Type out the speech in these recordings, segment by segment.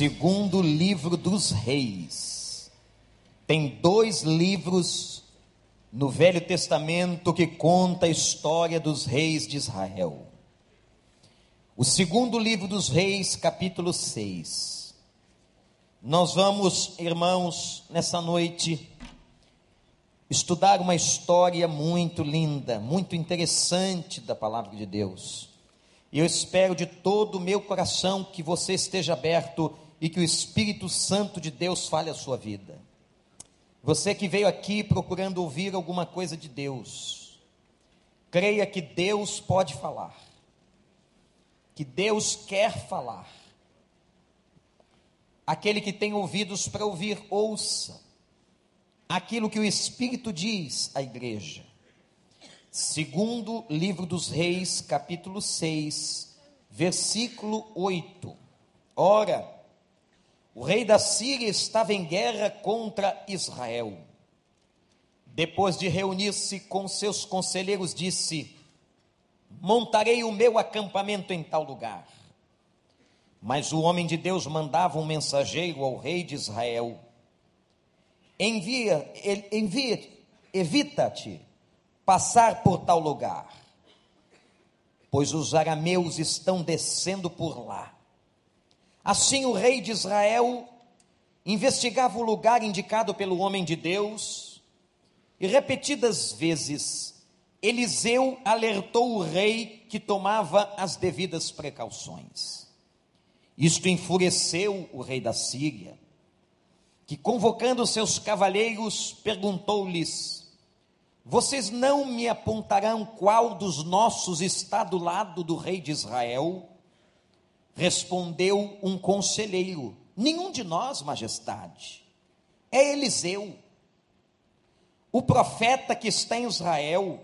Segundo livro dos Reis. Tem dois livros no Velho Testamento que conta a história dos reis de Israel. O segundo livro dos Reis, capítulo 6. Nós vamos, irmãos, nessa noite estudar uma história muito linda, muito interessante da palavra de Deus. E eu espero de todo o meu coração que você esteja aberto e que o Espírito Santo de Deus fale a sua vida. Você que veio aqui procurando ouvir alguma coisa de Deus, creia que Deus pode falar, que Deus quer falar. Aquele que tem ouvidos para ouvir, ouça aquilo que o Espírito diz à igreja. Segundo livro dos Reis, capítulo 6, versículo 8. Ora, o rei da Síria estava em guerra contra Israel. Depois de reunir-se com seus conselheiros, disse: Montarei o meu acampamento em tal lugar. Mas o homem de Deus mandava um mensageiro ao rei de Israel: Envia, envia, evita-te passar por tal lugar, pois os arameus estão descendo por lá. Assim o rei de Israel investigava o lugar indicado pelo homem de Deus, e repetidas vezes Eliseu alertou o rei que tomava as devidas precauções. Isto enfureceu o rei da Síria, que convocando seus cavaleiros perguntou-lhes: vocês não me apontarão qual dos nossos está do lado do rei de Israel? Respondeu um conselheiro: Nenhum de nós, majestade. É Eliseu, o profeta que está em Israel,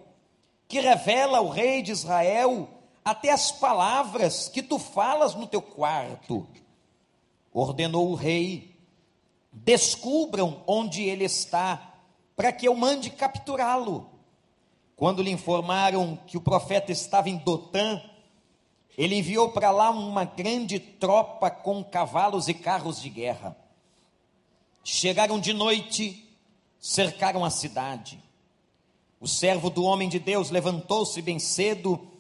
que revela ao rei de Israel até as palavras que tu falas no teu quarto. Ordenou o rei: descubram onde ele está para que eu mande capturá-lo. Quando lhe informaram que o profeta estava em Dotã, ele enviou para lá uma grande tropa com cavalos e carros de guerra. Chegaram de noite, cercaram a cidade. O servo do homem de Deus levantou-se bem cedo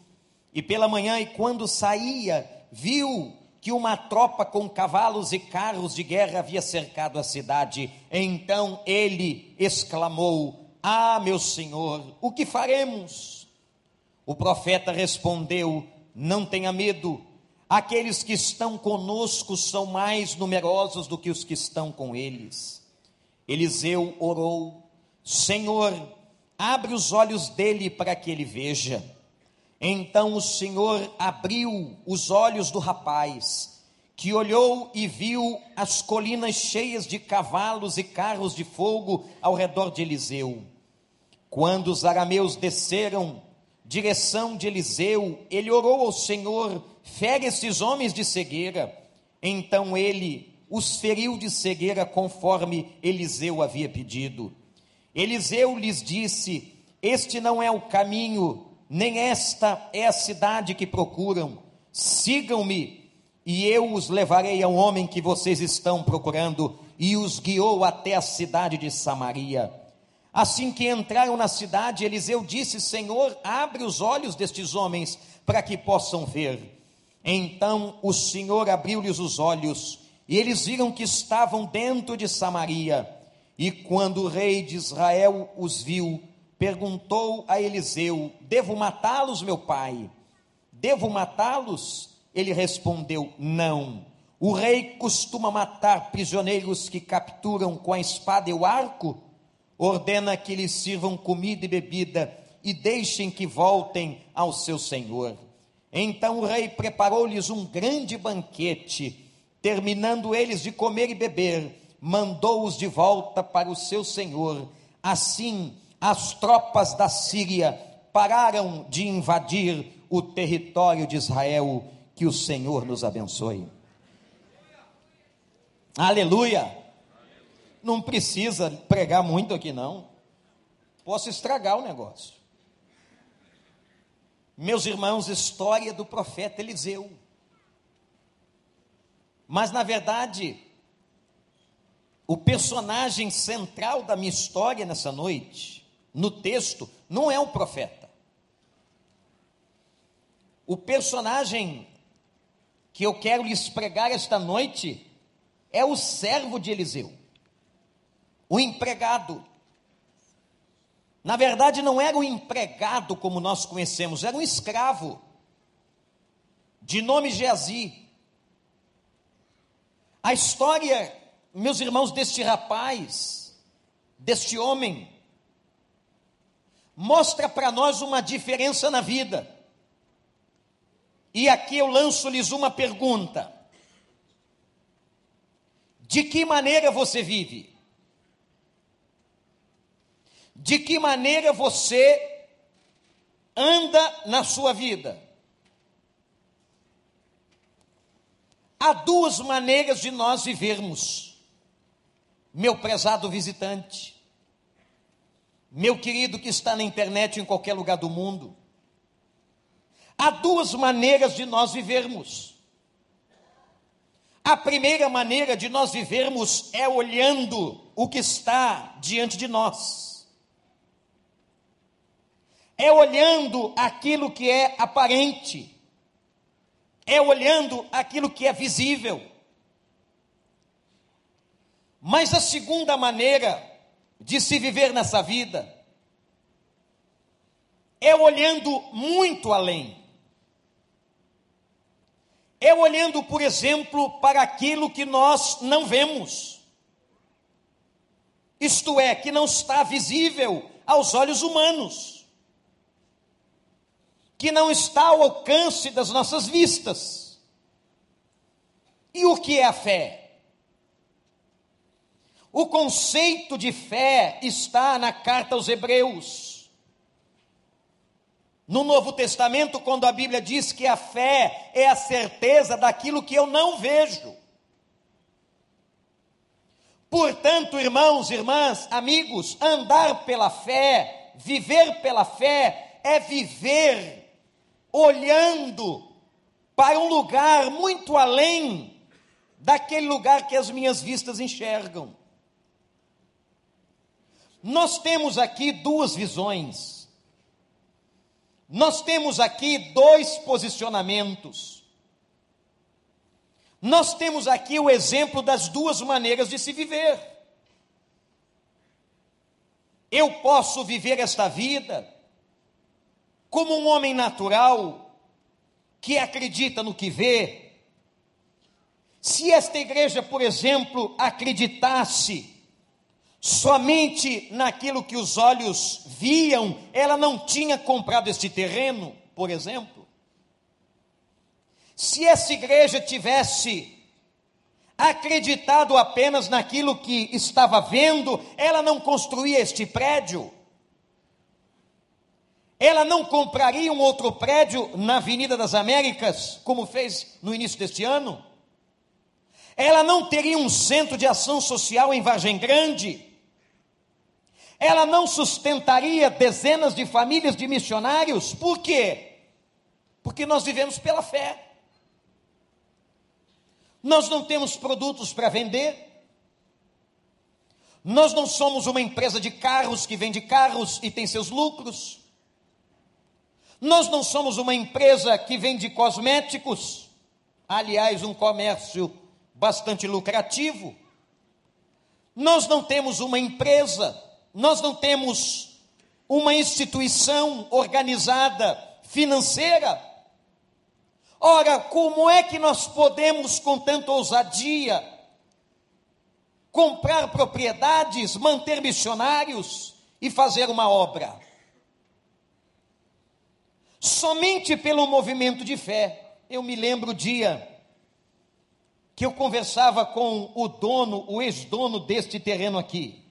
e pela manhã, e quando saía, viu que uma tropa com cavalos e carros de guerra havia cercado a cidade. Então ele exclamou: Ah, meu senhor, o que faremos? O profeta respondeu: Não tenha medo, aqueles que estão conosco são mais numerosos do que os que estão com eles. Eliseu orou: Senhor, abre os olhos dele para que ele veja. Então o Senhor abriu os olhos do rapaz, que olhou e viu as colinas cheias de cavalos e carros de fogo ao redor de Eliseu. Quando os arameus desceram, direção de Eliseu, ele orou ao Senhor: fere esses homens de cegueira. Então ele os feriu de cegueira conforme Eliseu havia pedido. Eliseu lhes disse: Este não é o caminho nem esta é a cidade que procuram. Sigam-me, e eu os levarei ao homem que vocês estão procurando. E os guiou até a cidade de Samaria. Assim que entraram na cidade, Eliseu disse: Senhor, abre os olhos destes homens para que possam ver. Então o Senhor abriu-lhes os olhos, e eles viram que estavam dentro de Samaria. E quando o rei de Israel os viu, perguntou a Eliseu: Devo matá-los, meu pai? Devo matá-los? Ele respondeu: Não. O rei costuma matar prisioneiros que capturam com a espada e o arco? Ordena que lhes sirvam comida e bebida e deixem que voltem ao seu senhor. Então o rei preparou-lhes um grande banquete. Terminando eles de comer e beber, mandou-os de volta para o seu senhor. Assim, as tropas da Síria pararam de invadir o território de Israel. Que o Senhor nos abençoe. Aleluia! Não precisa pregar muito aqui, não. Posso estragar o negócio. Meus irmãos, história do profeta Eliseu. Mas, na verdade, o personagem central da minha história nessa noite, no texto, não é o profeta. O personagem que eu quero lhes pregar esta noite é o servo de Eliseu, o empregado. Na verdade, não era um empregado como nós conhecemos, era um escravo, de nome Geazi. A história meus irmãos, deste rapaz, deste homem, mostra para nós uma diferença na vida. E aqui eu lanço-lhes uma pergunta: De que maneira você vive? De que maneira você anda na sua vida? Há duas maneiras de nós vivermos meu prezado visitante, meu querido que está na internet em qualquer lugar do mundo. Há duas maneiras de nós vivermos. A primeira maneira de nós vivermos é olhando o que está diante de nós. É olhando aquilo que é aparente. É olhando aquilo que é visível. Mas a segunda maneira de se viver nessa vida é olhando muito além. É olhando, por exemplo, para aquilo que nós não vemos. Isto é, que não está visível aos olhos humanos. Que não está ao alcance das nossas vistas. E o que é a fé? O conceito de fé está na carta aos Hebreus. No Novo Testamento, quando a Bíblia diz que a fé é a certeza daquilo que eu não vejo. Portanto, irmãos, irmãs, amigos, andar pela fé, viver pela fé, é viver olhando para um lugar muito além daquele lugar que as minhas vistas enxergam. Nós temos aqui duas visões. Nós temos aqui dois posicionamentos. Nós temos aqui o exemplo das duas maneiras de se viver. Eu posso viver esta vida como um homem natural que acredita no que vê. Se esta igreja, por exemplo, acreditasse somente naquilo que os olhos viam, ela não tinha comprado este terreno, por exemplo. Se essa igreja tivesse acreditado apenas naquilo que estava vendo, ela não construía este prédio. Ela não compraria um outro prédio na Avenida das Américas, como fez no início deste ano. Ela não teria um centro de ação social em Vargem Grande ela não sustentaria dezenas de famílias de missionários. Por quê? Porque nós vivemos pela fé. Nós não temos produtos para vender. Nós não somos uma empresa de carros que vende carros e tem seus lucros. Nós não somos uma empresa que vende cosméticos, aliás, um comércio bastante lucrativo. Nós não temos uma empresa nós não temos uma instituição organizada financeira. Ora, como é que nós podemos, com tanta ousadia, comprar propriedades, manter missionários e fazer uma obra? Somente pelo movimento de fé. Eu me lembro o dia que eu conversava com o dono, o ex-dono deste terreno aqui.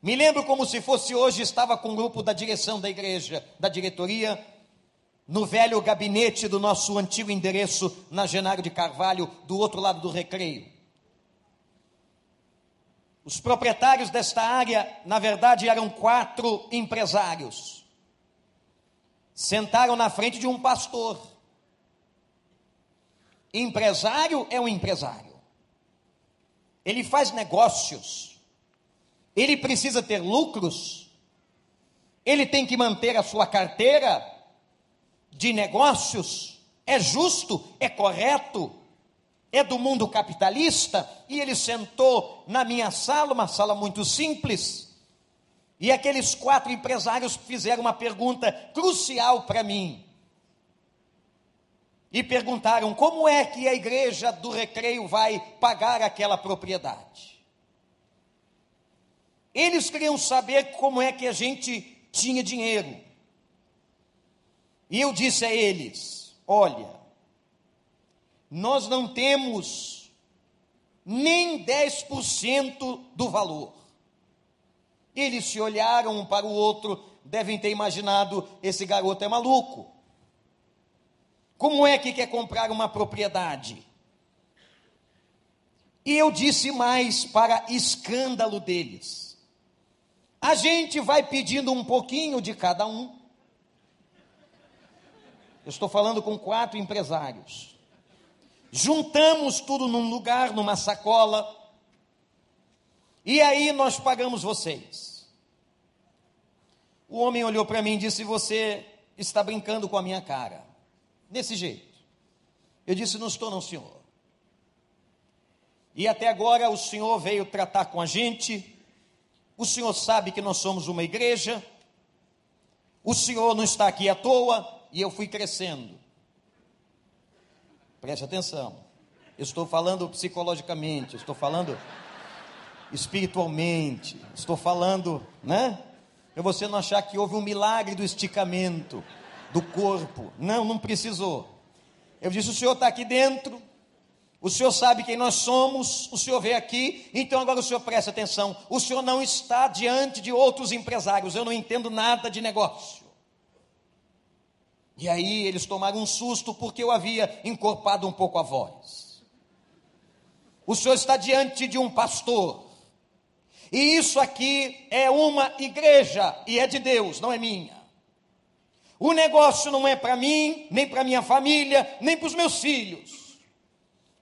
Me lembro como se fosse hoje, estava com um grupo da direção da igreja, da diretoria, no velho gabinete do nosso antigo endereço na Genário de Carvalho, do outro lado do recreio. Os proprietários desta área, na verdade, eram quatro empresários. Sentaram na frente de um pastor. empresário é um empresário. Ele faz negócios. Ele precisa ter lucros. Ele tem que manter a sua carteira de negócios. É justo, é correto, é do mundo capitalista. E ele sentou na minha sala, uma sala muito simples. E aqueles quatro empresários fizeram uma pergunta crucial para mim e perguntaram como é que a igreja do recreio vai pagar aquela propriedade. Eles queriam saber como é que a gente tinha dinheiro. E eu disse a eles: olha, nós não temos nem 10% do valor. Eles se olharam um para o outro, devem ter imaginado: esse garoto é maluco. Como é que quer comprar uma propriedade? E eu disse mais para escândalo deles. A gente vai pedindo um pouquinho de cada um. Eu estou falando com quatro empresários. Juntamos tudo num lugar, numa sacola. E aí nós pagamos vocês. O homem olhou para mim e disse: Você está brincando com a minha cara desse jeito. Eu disse: Não estou, não, senhor. E até agora o senhor veio tratar com a gente. O senhor sabe que nós somos uma igreja. O senhor não está aqui à toa. E eu fui crescendo. Preste atenção. Eu estou falando psicologicamente, estou falando espiritualmente, estou falando, né? Para você não achar que houve um milagre do esticamento do corpo. Não, não precisou. Eu disse: o senhor está aqui dentro, o senhor sabe quem nós somos, o senhor veio aqui, então agora o senhor presta atenção. O senhor não está diante de outros empresários, eu não entendo nada de negócio. E aí eles tomaram um susto porque eu havia encorpado um pouco a voz. O senhor está diante de um pastor. E isso aqui é uma igreja e é de Deus, não é minha. O negócio não é para mim, nem para minha família, nem para os meus filhos.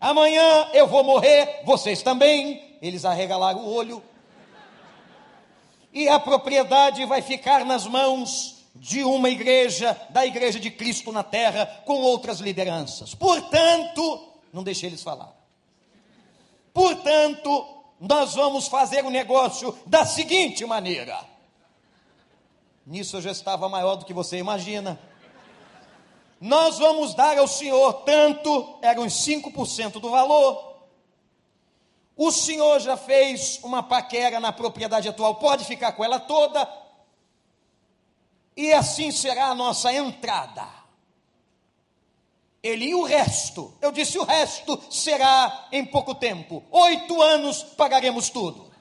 Amanhã eu vou morrer, vocês também. Eles arregalaram o olho. E a propriedade vai ficar nas mãos de uma igreja, da igreja de Cristo na terra, com outras lideranças. Portanto, não deixe eles falar. Portanto, nós vamos fazer o negócio da seguinte maneira Nisso eu já estava maior do que você imagina. Nós vamos dar ao senhor tanto, eram os 5% do valor. O senhor já fez uma paquera na propriedade atual, pode ficar com ela toda. E assim será a nossa entrada. Ele e o resto, eu disse: o resto será em pouco tempo. Oito anos pagaremos tudo.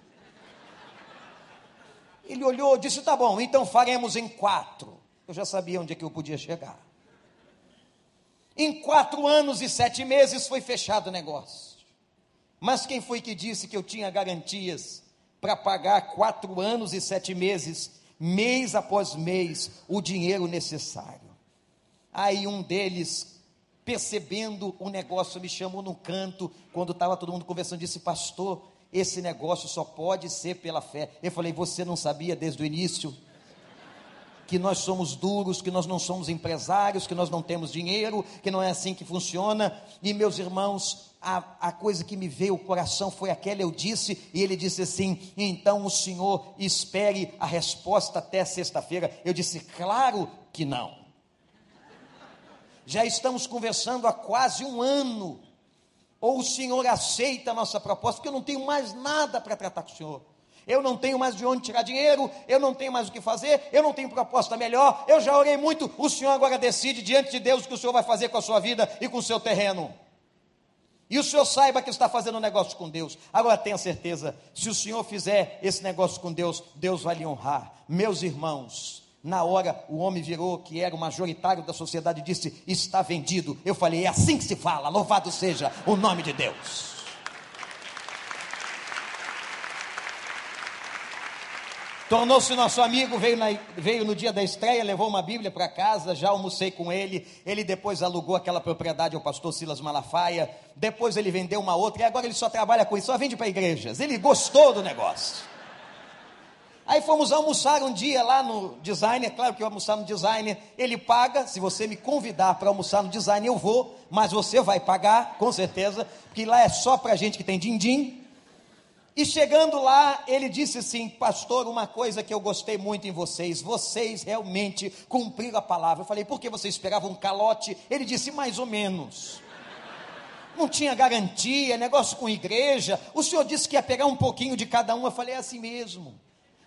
Ele olhou disse: Tá bom, então faremos em quatro. Eu já sabia onde é que eu podia chegar. Em quatro anos e sete meses foi fechado o negócio. Mas quem foi que disse que eu tinha garantias para pagar quatro anos e sete meses, mês após mês, o dinheiro necessário? Aí um deles, percebendo o negócio, me chamou no canto, quando estava todo mundo conversando, disse: Pastor, esse negócio só pode ser pela fé. Eu falei, você não sabia desde o início? Que nós somos duros, que nós não somos empresários, que nós não temos dinheiro, que não é assim que funciona. E meus irmãos, a, a coisa que me veio ao coração foi aquela, eu disse, e ele disse assim: então o senhor espere a resposta até sexta-feira. Eu disse, claro que não. Já estamos conversando há quase um ano ou o Senhor aceita a nossa proposta, porque eu não tenho mais nada para tratar com o Senhor. Eu não tenho mais de onde tirar dinheiro, eu não tenho mais o que fazer, eu não tenho proposta melhor, eu já orei muito, o Senhor agora decide diante de Deus o que o Senhor vai fazer com a sua vida e com o seu terreno. E o Senhor saiba que está fazendo um negócio com Deus. Agora tenha certeza, se o Senhor fizer esse negócio com Deus, Deus vai lhe honrar. Meus irmãos, na hora, o homem virou, que era o majoritário da sociedade, e disse: Está vendido. Eu falei: É assim que se fala, louvado seja o nome de Deus. Tornou-se nosso amigo, veio, na, veio no dia da estreia, levou uma Bíblia para casa, já almocei com ele. Ele depois alugou aquela propriedade ao pastor Silas Malafaia. Depois ele vendeu uma outra e agora ele só trabalha com isso, só vende para igrejas. Ele gostou do negócio. Aí fomos almoçar um dia lá no designer, claro que eu almoçar no designer, ele paga, se você me convidar para almoçar no designer eu vou, mas você vai pagar, com certeza, porque lá é só para gente que tem din-din. E chegando lá, ele disse assim: Pastor, uma coisa que eu gostei muito em vocês, vocês realmente cumpriram a palavra. Eu falei: Por que você esperava um calote? Ele disse: Mais ou menos. Não tinha garantia, negócio com igreja. O senhor disse que ia pegar um pouquinho de cada um. Eu falei: É assim mesmo.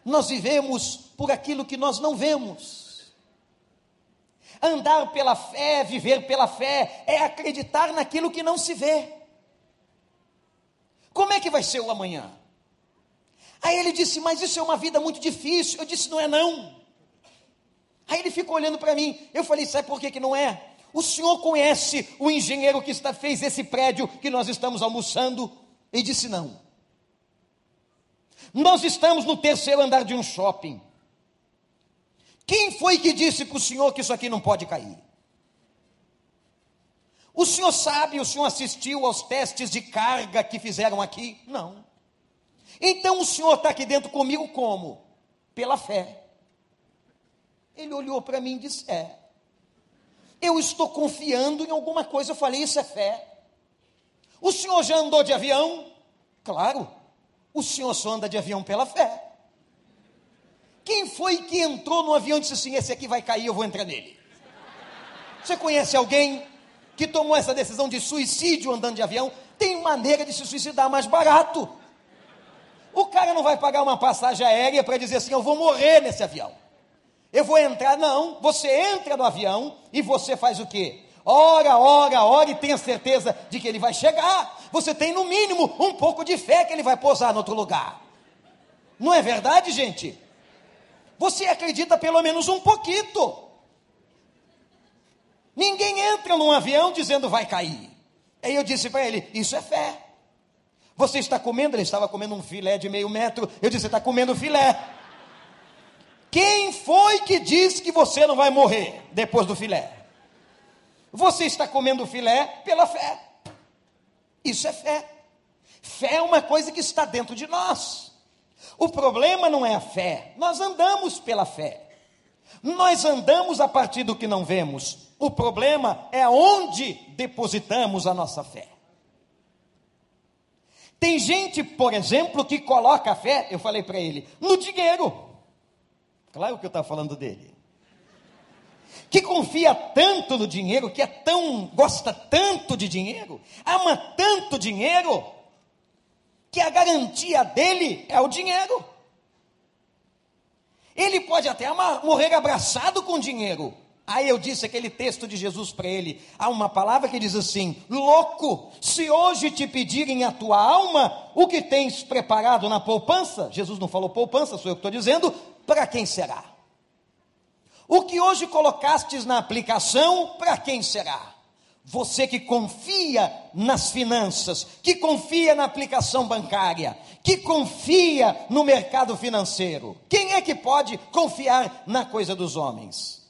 Nós vivemos por aquilo que nós não vemos. Andar pela fé, viver pela fé, é acreditar naquilo que não se vê. Como é que vai ser o amanhã? Aí ele disse: Mas isso é uma vida muito difícil. Eu disse: Não é não. Aí ele ficou olhando para mim. Eu falei: Sabe por que, que não é? O senhor conhece o engenheiro que está, fez esse prédio que nós estamos almoçando? Ele disse: Não. Nós estamos no terceiro andar de um shopping. Quem foi que disse para o senhor que isso aqui não pode cair? O senhor sabe, o senhor assistiu aos testes de carga que fizeram aqui? Não. Então o senhor está aqui dentro comigo como? Pela fé. Ele olhou para mim e disse: É. Eu estou confiando em alguma coisa. Eu falei: Isso é fé. O senhor já andou de avião? Claro. O senhor só anda de avião pela fé. Quem foi que entrou no avião e disse assim: Esse aqui vai cair, eu vou entrar nele? Você conhece alguém que tomou essa decisão de suicídio andando de avião, tem maneira de se suicidar mais barato. O cara não vai pagar uma passagem aérea para dizer assim: eu vou morrer nesse avião. Eu vou entrar, não. Você entra no avião e você faz o quê? Ora, ora, ora e tenha certeza de que ele vai chegar. Você tem no mínimo um pouco de fé que ele vai pousar no outro lugar. Não é verdade, gente? Você acredita pelo menos um pouquinho. Ninguém entra num avião dizendo vai cair. Aí eu disse para ele: Isso é fé. Você está comendo? Ele estava comendo um filé de meio metro. Eu disse: Você está comendo filé. Quem foi que disse que você não vai morrer depois do filé? Você está comendo filé pela fé. Isso é fé. Fé é uma coisa que está dentro de nós. O problema não é a fé, nós andamos pela fé. Nós andamos a partir do que não vemos. O problema é onde depositamos a nossa fé. Tem gente, por exemplo, que coloca a fé, eu falei para ele, no dinheiro. Claro que eu estava falando dele. Que confia tanto no dinheiro, que é tão, gosta tanto de dinheiro, ama tanto dinheiro, que a garantia dele é o dinheiro. Ele pode até amar, morrer abraçado com dinheiro, Aí eu disse aquele texto de Jesus para ele. Há uma palavra que diz assim: Louco, se hoje te pedirem a tua alma, o que tens preparado na poupança? Jesus não falou poupança, sou eu que estou dizendo. Para quem será? O que hoje colocastes na aplicação, para quem será? Você que confia nas finanças, que confia na aplicação bancária, que confia no mercado financeiro. Quem é que pode confiar na coisa dos homens?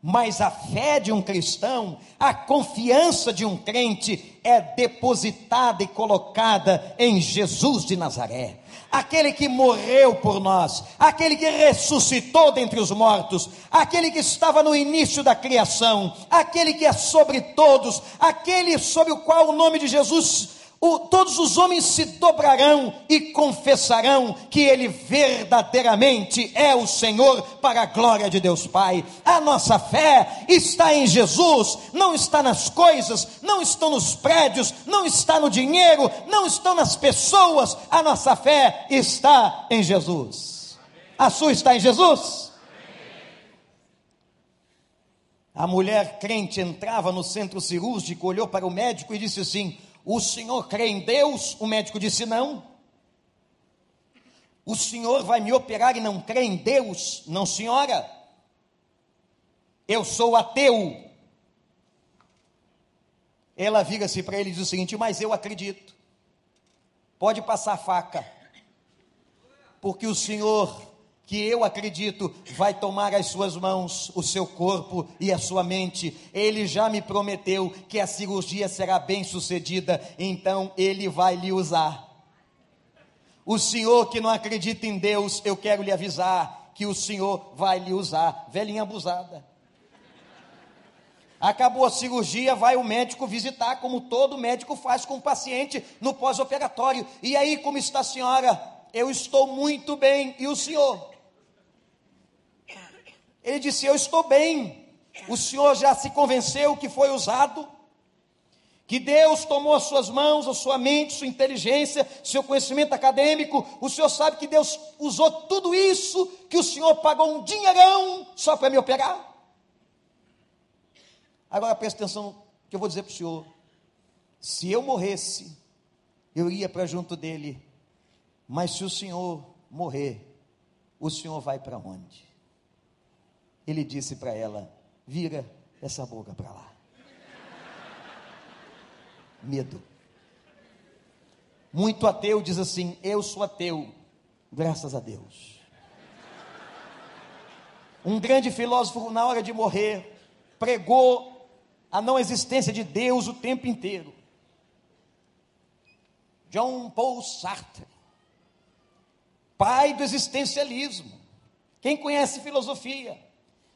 Mas a fé de um cristão, a confiança de um crente é depositada e colocada em Jesus de Nazaré. Aquele que morreu por nós, aquele que ressuscitou dentre os mortos, aquele que estava no início da criação, aquele que é sobre todos, aquele sobre o qual o nome de Jesus o, todos os homens se dobrarão e confessarão que Ele verdadeiramente é o Senhor, para a glória de Deus Pai. A nossa fé está em Jesus, não está nas coisas, não está nos prédios, não está no dinheiro, não está nas pessoas. A nossa fé está em Jesus. A sua está em Jesus? A mulher crente entrava no centro cirúrgico, olhou para o médico e disse assim: o senhor crê em Deus? O médico disse: Não. O senhor vai me operar e não crê em Deus? Não, senhora. Eu sou ateu. Ela vira-se para ele e diz o seguinte: Mas eu acredito. Pode passar faca. Porque o senhor que eu acredito vai tomar as suas mãos, o seu corpo e a sua mente. Ele já me prometeu que a cirurgia será bem sucedida, então ele vai lhe usar. O senhor que não acredita em Deus, eu quero lhe avisar que o senhor vai lhe usar. Velhinha abusada. Acabou a cirurgia, vai o médico visitar, como todo médico faz com o paciente no pós-operatório. E aí, como está a senhora? Eu estou muito bem. E o senhor? Ele disse: Eu estou bem. O senhor já se convenceu que foi usado? Que Deus tomou as suas mãos, a sua mente, sua inteligência, seu conhecimento acadêmico. O senhor sabe que Deus usou tudo isso, que o senhor pagou um dinheirão só para me operar? Agora preste atenção que eu vou dizer para o senhor. Se eu morresse, eu ia para junto dele. Mas se o senhor morrer, o senhor vai para onde? Ele disse para ela: vira essa boca para lá. Medo. Muito ateu diz assim: eu sou ateu, graças a Deus. Um grande filósofo, na hora de morrer, pregou a não existência de Deus o tempo inteiro. John Paul Sartre, pai do existencialismo. Quem conhece filosofia,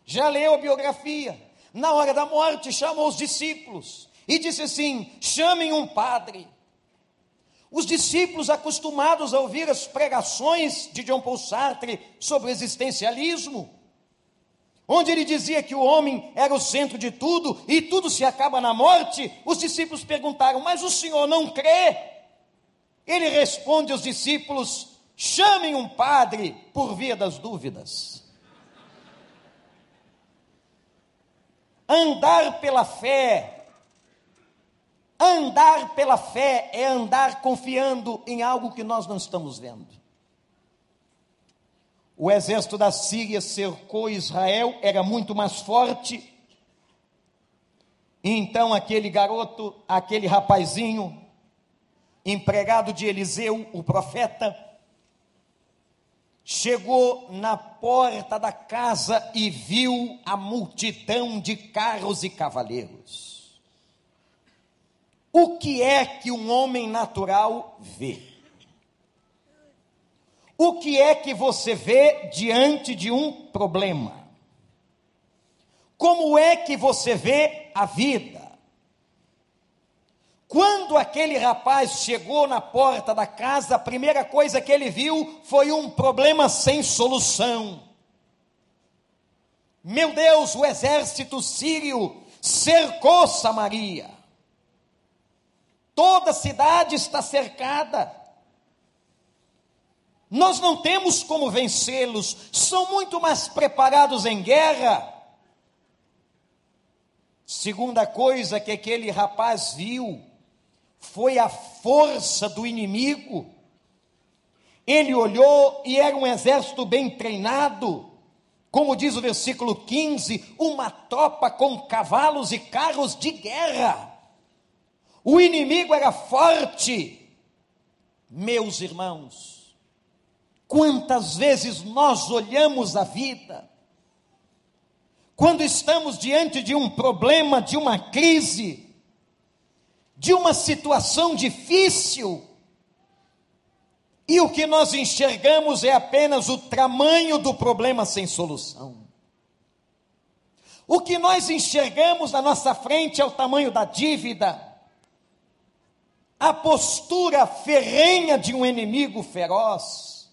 já leu a biografia. Na hora da morte, chamou os discípulos e disse assim: chamem um padre. Os discípulos, acostumados a ouvir as pregações de John Paul Sartre sobre o existencialismo, onde ele dizia que o homem era o centro de tudo e tudo se acaba na morte, os discípulos perguntaram: Mas o senhor não crê? Ele responde aos discípulos: Chamem um padre por via das dúvidas. Andar pela fé, andar pela fé é andar confiando em algo que nós não estamos vendo. O exército da Síria cercou Israel, era muito mais forte. Então aquele garoto, aquele rapazinho, empregado de Eliseu, o profeta, chegou na porta da casa e viu a multidão de carros e cavaleiros. O que é que um homem natural vê? O que é que você vê diante de um problema? Como é que você vê a vida? Quando aquele rapaz chegou na porta da casa, a primeira coisa que ele viu foi um problema sem solução. Meu Deus, o exército sírio cercou Samaria. Toda a cidade está cercada. Nós não temos como vencê-los, são muito mais preparados em guerra. Segunda coisa que aquele rapaz viu foi a força do inimigo. Ele olhou e era um exército bem treinado, como diz o versículo 15, uma tropa com cavalos e carros de guerra. O inimigo era forte. Meus irmãos, Quantas vezes nós olhamos a vida, quando estamos diante de um problema, de uma crise, de uma situação difícil, e o que nós enxergamos é apenas o tamanho do problema sem solução. O que nós enxergamos na nossa frente é o tamanho da dívida, a postura ferrenha de um inimigo feroz.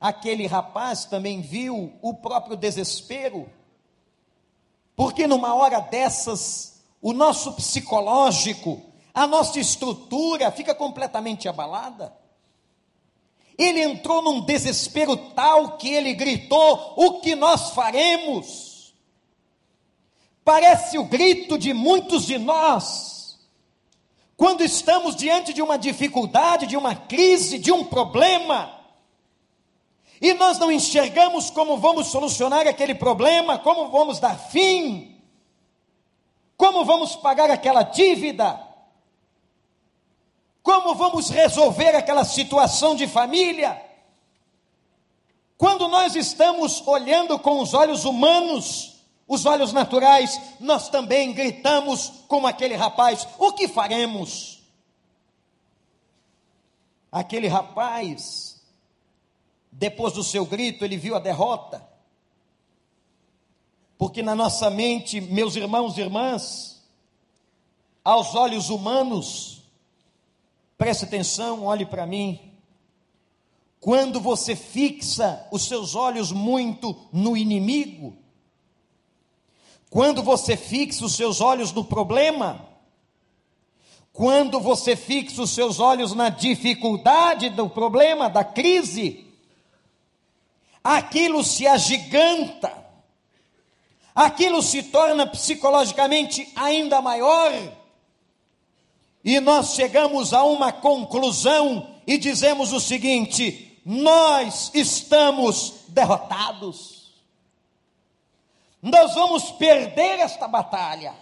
Aquele rapaz também viu o próprio desespero, porque numa hora dessas, o nosso psicológico, a nossa estrutura fica completamente abalada. Ele entrou num desespero tal que ele gritou: O que nós faremos? Parece o grito de muitos de nós, quando estamos diante de uma dificuldade, de uma crise, de um problema e nós não enxergamos como vamos solucionar aquele problema, como vamos dar fim, como vamos pagar aquela dívida, como vamos resolver aquela situação de família. Quando nós estamos olhando com os olhos humanos, os olhos naturais, nós também gritamos como aquele rapaz: o que faremos? Aquele rapaz, depois do seu grito, ele viu a derrota. Porque na nossa mente, meus irmãos e irmãs, aos olhos humanos, preste atenção, olhe para mim. Quando você fixa os seus olhos muito no inimigo, quando você fixa os seus olhos no problema, quando você fixa os seus olhos na dificuldade do problema, da crise, aquilo se agiganta, aquilo se torna psicologicamente ainda maior, e nós chegamos a uma conclusão e dizemos o seguinte: nós estamos derrotados nós vamos perder esta batalha.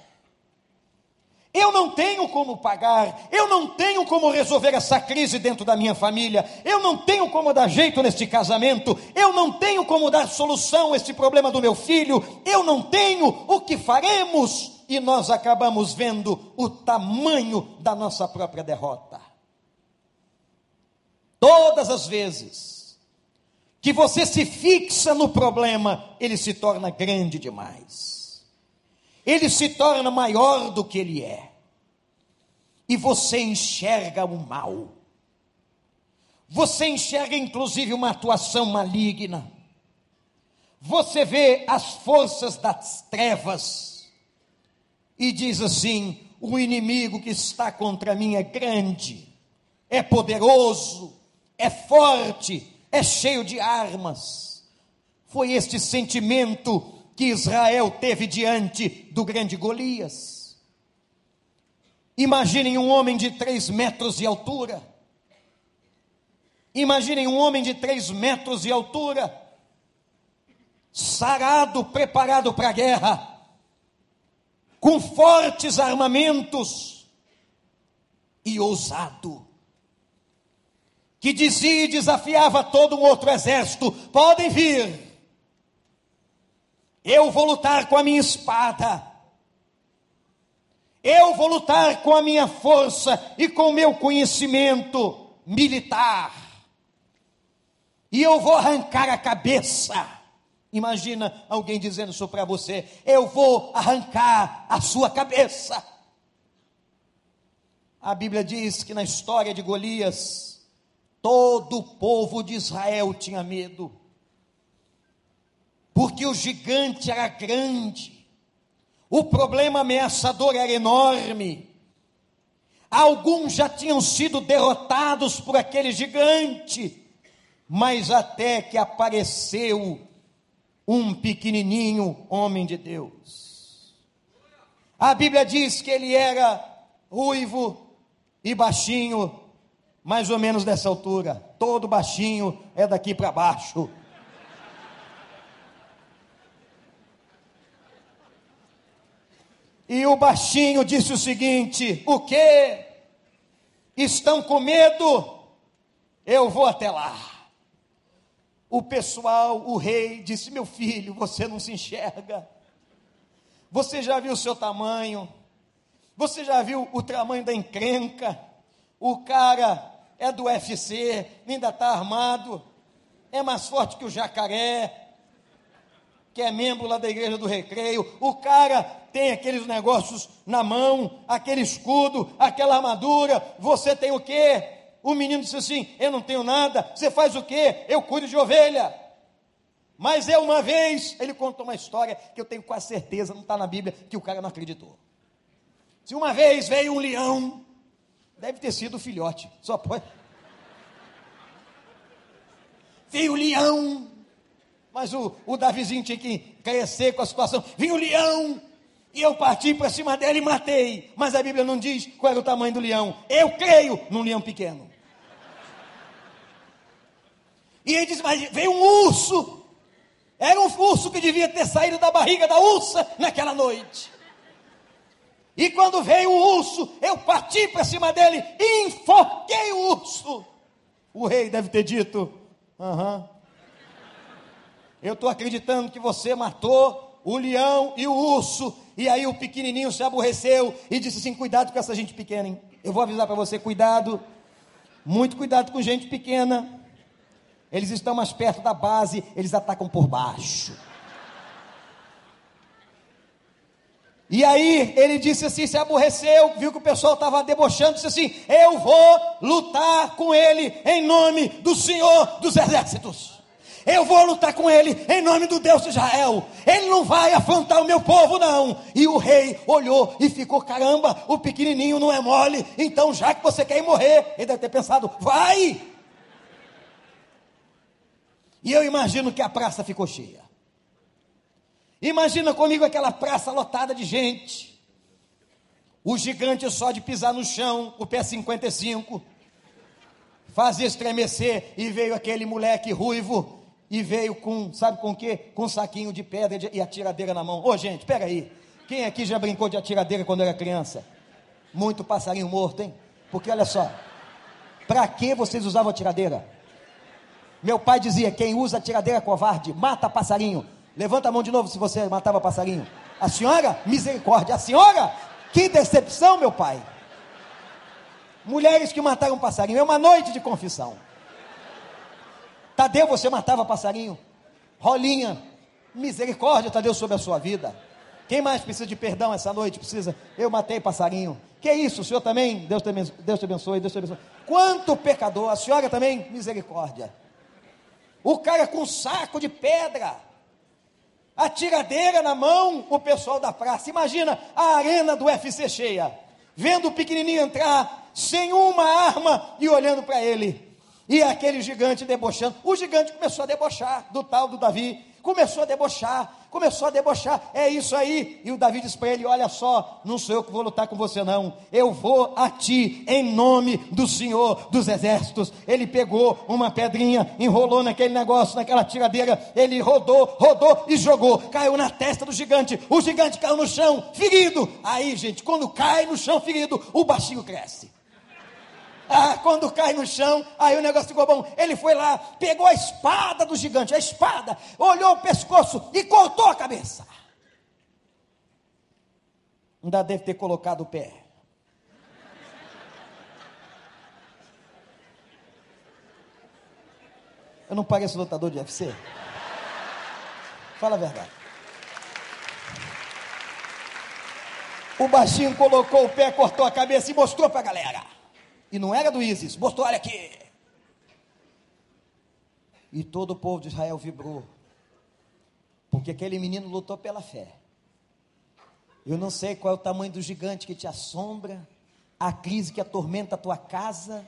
Eu não tenho como pagar, eu não tenho como resolver essa crise dentro da minha família, eu não tenho como dar jeito neste casamento, eu não tenho como dar solução a este problema do meu filho, eu não tenho o que faremos, e nós acabamos vendo o tamanho da nossa própria derrota. Todas as vezes que você se fixa no problema, ele se torna grande demais. Ele se torna maior do que ele é. E você enxerga o mal. Você enxerga inclusive uma atuação maligna. Você vê as forças das trevas e diz assim: o inimigo que está contra mim é grande, é poderoso, é forte, é cheio de armas. Foi este sentimento que Israel teve diante do grande Golias. Imaginem um homem de três metros de altura. Imaginem um homem de três metros de altura, sarado, preparado para a guerra, com fortes armamentos e ousado que dizia e desafiava todo um outro exército: podem vir, eu vou lutar com a minha espada, eu vou lutar com a minha força e com o meu conhecimento militar, e eu vou arrancar a cabeça. Imagina alguém dizendo isso para você: eu vou arrancar a sua cabeça. A Bíblia diz que na história de Golias, Todo o povo de Israel tinha medo, porque o gigante era grande, o problema ameaçador era enorme. Alguns já tinham sido derrotados por aquele gigante, mas até que apareceu um pequenininho homem de Deus. A Bíblia diz que ele era ruivo e baixinho, mais ou menos dessa altura. Todo baixinho é daqui para baixo. E o baixinho disse o seguinte: O que? Estão com medo? Eu vou até lá. O pessoal, o rei, disse: Meu filho, você não se enxerga. Você já viu o seu tamanho? Você já viu o tamanho da encrenca? O cara é do UFC, ainda está armado, é mais forte que o jacaré, que é membro lá da igreja do recreio. O cara tem aqueles negócios na mão, aquele escudo, aquela armadura. Você tem o quê? O menino disse assim: Eu não tenho nada. Você faz o quê? Eu cuido de ovelha. Mas é uma vez, ele contou uma história que eu tenho quase certeza, não está na Bíblia, que o cara não acreditou. Se uma vez veio um leão Deve ter sido o filhote. Só pode. Veio o leão. Mas o, o Davizinho tinha que crescer com a situação. Vinha o leão. E eu parti para cima dele e matei. Mas a Bíblia não diz qual era o tamanho do leão. Eu creio num leão pequeno. E ele diz: Mas veio um urso. Era um urso que devia ter saído da barriga da ursa naquela noite. E quando veio o urso, eu parti para cima dele e enforquei o urso. O rei deve ter dito: aham. Eu estou acreditando que você matou o leão e o urso. E aí o pequenininho se aborreceu e disse assim: Cuidado com essa gente pequena, hein? Eu vou avisar para você: cuidado, muito cuidado com gente pequena. Eles estão mais perto da base, eles atacam por baixo. E aí ele disse assim, se aborreceu, viu que o pessoal estava debochando, disse assim: Eu vou lutar com ele em nome do Senhor dos Exércitos. Eu vou lutar com ele em nome do Deus de Israel. Ele não vai afrontar o meu povo, não. E o rei olhou e ficou: caramba, o pequenininho não é mole. Então, já que você quer ir morrer, ele deve ter pensado: vai. E eu imagino que a praça ficou cheia. Imagina comigo aquela praça lotada de gente. O gigante só de pisar no chão, o pé 55, fazia estremecer e veio aquele moleque ruivo e veio com, sabe com o quê? Com um saquinho de pedra e atiradeira na mão. Ô gente, pega aí. Quem aqui já brincou de atiradeira quando era criança? Muito passarinho morto, hein? Porque olha só, para que vocês usavam atiradeira? Meu pai dizia: quem usa atiradeira é covarde, mata passarinho. Levanta a mão de novo se você matava passarinho. A senhora, misericórdia. A senhora, que decepção, meu pai. Mulheres que mataram passarinho. É uma noite de confissão. Tadeu, você matava passarinho. Rolinha, misericórdia, Tadeu, sobre a sua vida. Quem mais precisa de perdão essa noite? Precisa. Eu matei passarinho. Que isso, o senhor também? Deus te, Deus te abençoe, Deus te abençoe. Quanto pecador, a senhora também? Misericórdia. O cara com saco de pedra a tiradeira na mão, o pessoal da praça. Imagina a arena do UFC cheia, vendo o pequenininho entrar sem uma arma e olhando para ele. E aquele gigante debochando. O gigante começou a debochar do tal do Davi começou a debochar, começou a debochar, é isso aí. E o Davi disse para ele: Olha só, não sou eu que vou lutar com você, não, eu vou a ti, em nome do Senhor dos Exércitos. Ele pegou uma pedrinha, enrolou naquele negócio, naquela tiradeira, ele rodou, rodou e jogou, caiu na testa do gigante. O gigante caiu no chão, ferido. Aí, gente, quando cai no chão ferido, o baixinho cresce. Ah, quando cai no chão, aí o negócio ficou bom. Ele foi lá, pegou a espada do gigante, a espada, olhou o pescoço e cortou a cabeça. Ainda deve ter colocado o pé. Eu não pareço lutador de UFC? Fala a verdade. O baixinho colocou o pé, cortou a cabeça e mostrou para a galera. E não era do ISIS, mostrou, olha aqui. E todo o povo de Israel vibrou. Porque aquele menino lutou pela fé. Eu não sei qual é o tamanho do gigante que te assombra, a crise que atormenta a tua casa,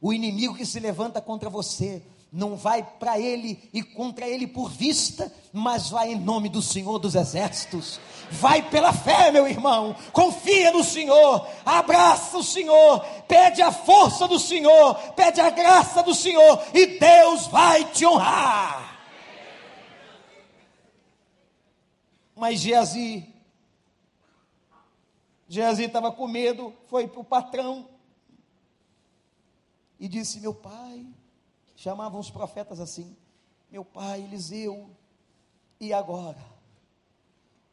o inimigo que se levanta contra você não vai para ele e contra ele por vista, mas vai em nome do Senhor dos Exércitos. Vai pela fé, meu irmão. Confia no Senhor, abraça o Senhor, pede a força do Senhor, pede a graça do Senhor e Deus vai te honrar. Mas Geazi, Geazi estava com medo, foi para o patrão e disse: Meu pai, Chamavam os profetas assim: Meu pai Eliseu, e agora?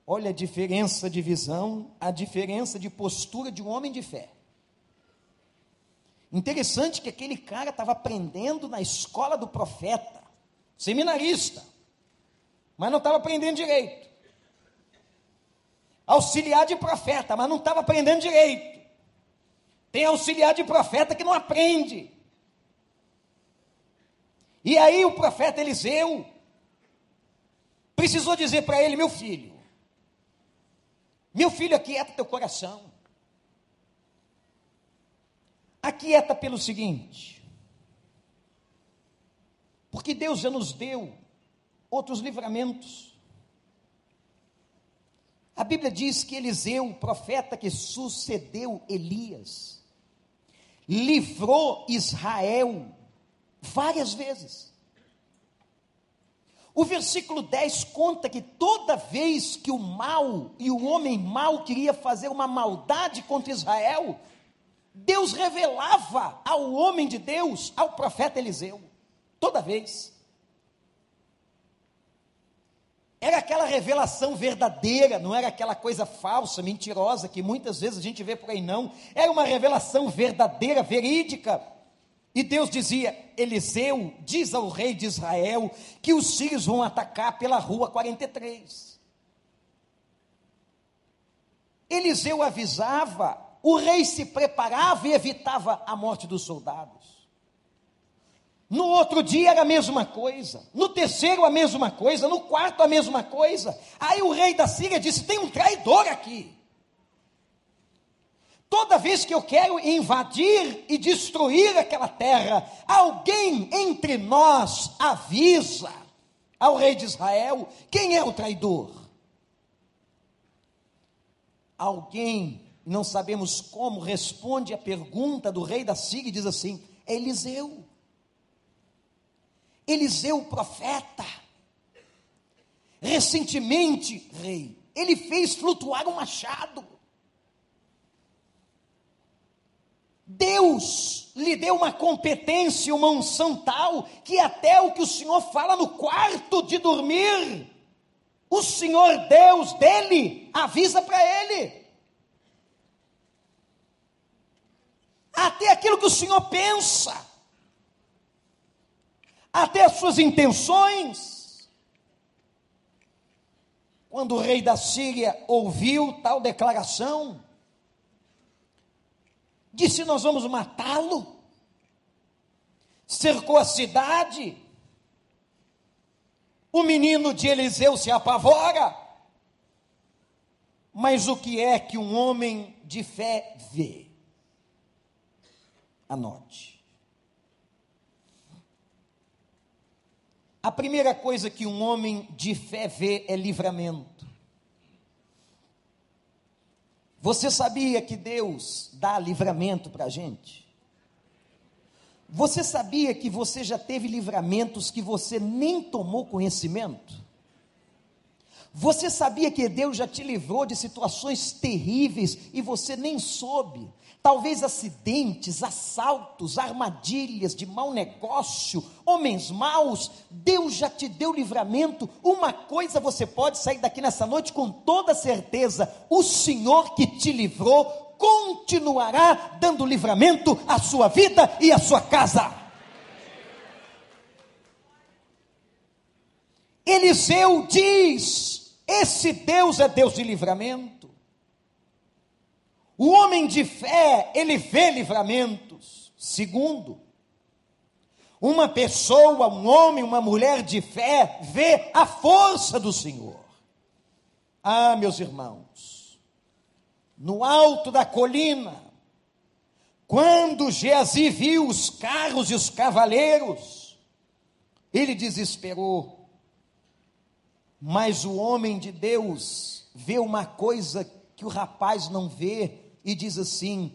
Olha a diferença de visão, a diferença de postura de um homem de fé. Interessante que aquele cara estava aprendendo na escola do profeta, seminarista, mas não estava aprendendo direito. Auxiliar de profeta, mas não estava aprendendo direito. Tem auxiliar de profeta que não aprende. E aí o profeta Eliseu precisou dizer para ele: meu filho, meu filho, aquieta teu coração. Aquieta pelo seguinte, porque Deus já nos deu outros livramentos. A Bíblia diz que Eliseu, o profeta que sucedeu Elias, livrou Israel várias vezes. O versículo 10 conta que toda vez que o mal e o homem mau queria fazer uma maldade contra Israel, Deus revelava ao homem de Deus, ao profeta Eliseu, toda vez. Era aquela revelação verdadeira, não era aquela coisa falsa, mentirosa que muitas vezes a gente vê por aí, não. Era uma revelação verdadeira, verídica. E Deus dizia: Eliseu diz ao rei de Israel que os sírios vão atacar pela rua 43. Eliseu avisava, o rei se preparava e evitava a morte dos soldados. No outro dia era a mesma coisa. No terceiro, a mesma coisa. No quarto, a mesma coisa. Aí o rei da Síria disse: tem um traidor aqui. Toda vez que eu quero invadir e destruir aquela terra, alguém entre nós avisa ao rei de Israel quem é o traidor. Alguém, não sabemos como, responde a pergunta do rei da Síria e diz assim: é Eliseu. Eliseu, profeta, recentemente, rei, ele fez flutuar um machado. Deus lhe deu uma competência, uma unção tal, que até o que o Senhor fala no quarto de dormir, o Senhor Deus dele avisa para ele. Até aquilo que o Senhor pensa até as suas intenções. Quando o rei da Síria ouviu tal declaração, disse: Nós vamos matá-lo. Cercou a cidade. O menino de Eliseu se apavora. Mas o que é que um homem de fé vê? Anote. A primeira coisa que um homem de fé vê é livramento. Você sabia que Deus dá livramento para a gente? Você sabia que você já teve livramentos que você nem tomou conhecimento? Você sabia que Deus já te livrou de situações terríveis e você nem soube? Talvez acidentes, assaltos, armadilhas de mau negócio, homens maus, Deus já te deu livramento. Uma coisa você pode sair daqui nessa noite com toda certeza: o Senhor que te livrou continuará dando livramento à sua vida e à sua casa. Eliseu diz: esse Deus é Deus de livramento. O homem de fé, ele vê livramentos. Segundo, uma pessoa, um homem, uma mulher de fé, vê a força do Senhor. Ah, meus irmãos, no alto da colina, quando Geazi viu os carros e os cavaleiros, ele desesperou. Mas o homem de Deus vê uma coisa que o rapaz não vê, e diz assim: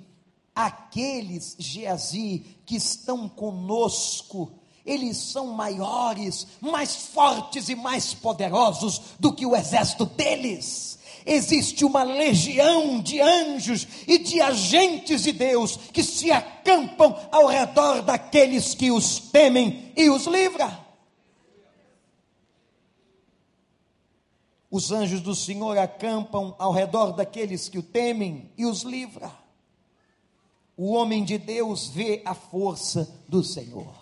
aqueles, Geazi, que estão conosco, eles são maiores, mais fortes e mais poderosos do que o exército deles. Existe uma legião de anjos e de agentes de Deus que se acampam ao redor daqueles que os temem e os livra. Os anjos do Senhor acampam ao redor daqueles que o temem e os livra. O homem de Deus vê a força do Senhor.